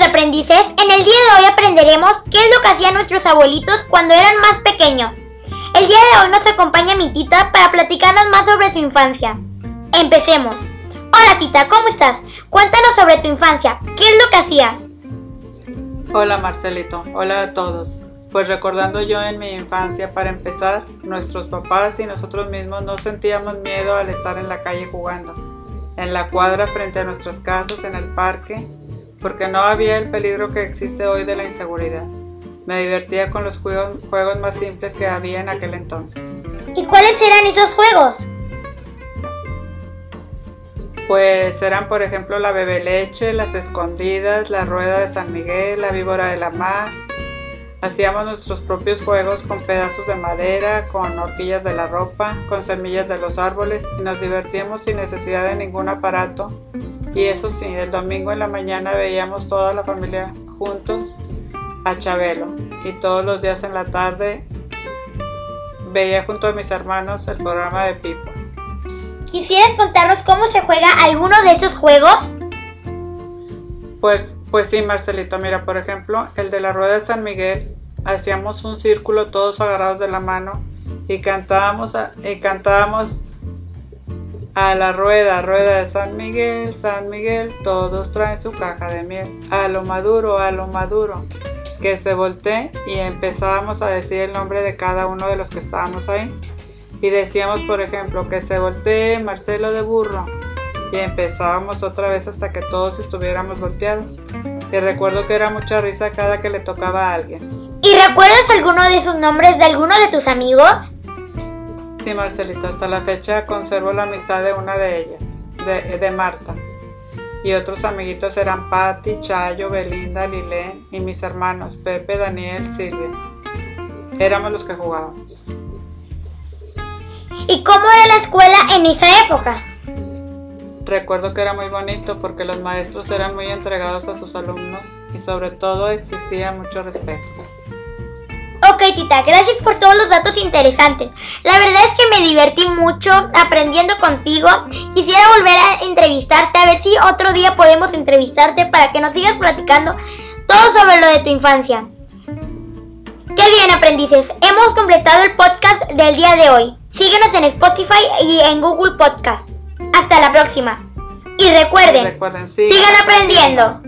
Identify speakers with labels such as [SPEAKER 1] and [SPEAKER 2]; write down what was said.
[SPEAKER 1] aprendices, en el día de hoy aprenderemos qué es lo que hacían nuestros abuelitos cuando eran más pequeños. El día de hoy nos acompaña mi tita para platicarnos más sobre su infancia. Empecemos. Hola tita, ¿cómo estás? Cuéntanos sobre tu infancia. ¿Qué es lo que hacías?
[SPEAKER 2] Hola Marcelito, hola a todos. Pues recordando yo en mi infancia, para empezar, nuestros papás y nosotros mismos no sentíamos miedo al estar en la calle jugando, en la cuadra frente a nuestras casas, en el parque, porque no había el peligro que existe hoy de la inseguridad. Me divertía con los juegos, juegos más simples que había en aquel entonces.
[SPEAKER 1] ¿Y cuáles eran esos juegos?
[SPEAKER 2] Pues eran, por ejemplo, la bebe leche, las escondidas, la rueda de San Miguel, la víbora de la mar. Hacíamos nuestros propios juegos con pedazos de madera, con horquillas de la ropa, con semillas de los árboles y nos divertíamos sin necesidad de ningún aparato. Y eso sí, el domingo en la mañana veíamos toda la familia juntos a Chabelo y todos los días en la tarde veía junto a mis hermanos el programa de Pipo.
[SPEAKER 1] ¿Quisieras contarnos cómo se juega alguno de esos juegos?
[SPEAKER 2] Pues, pues sí, Marcelito, mira, por ejemplo, el de la rueda de San Miguel, hacíamos un círculo todos agarrados de la mano y cantábamos, a, y cantábamos a la rueda, rueda de San Miguel, San Miguel, todos traen su caja de miel, a lo maduro, a lo maduro, que se voltee y empezábamos a decir el nombre de cada uno de los que estábamos ahí y decíamos, por ejemplo, que se voltee Marcelo de burro y empezábamos otra vez hasta que todos estuviéramos volteados. Y recuerdo que era mucha risa cada que le tocaba a alguien.
[SPEAKER 1] ¿Y recuerdas alguno de esos nombres de alguno de tus amigos?
[SPEAKER 2] Sí, Marcelito, hasta la fecha conservo la amistad de una de ellas, de, de Marta. Y otros amiguitos eran Patti, Chayo, Belinda, Lilén y mis hermanos Pepe, Daniel, Silvia. Éramos los que jugábamos.
[SPEAKER 1] ¿Y cómo era la escuela en esa época?
[SPEAKER 2] Recuerdo que era muy bonito porque los maestros eran muy entregados a sus alumnos y sobre todo existía mucho respeto.
[SPEAKER 1] Ok, tita, gracias por todos los datos interesantes. La verdad es que me divertí mucho aprendiendo contigo. Quisiera volver a entrevistarte, a ver si otro día podemos entrevistarte para que nos sigas platicando todo sobre lo de tu infancia. Qué bien, aprendices. Hemos completado el podcast del día de hoy. Síguenos en Spotify y en Google Podcast. Hasta la próxima. Y recuerden,
[SPEAKER 2] Recuerden,
[SPEAKER 1] sigan aprendiendo.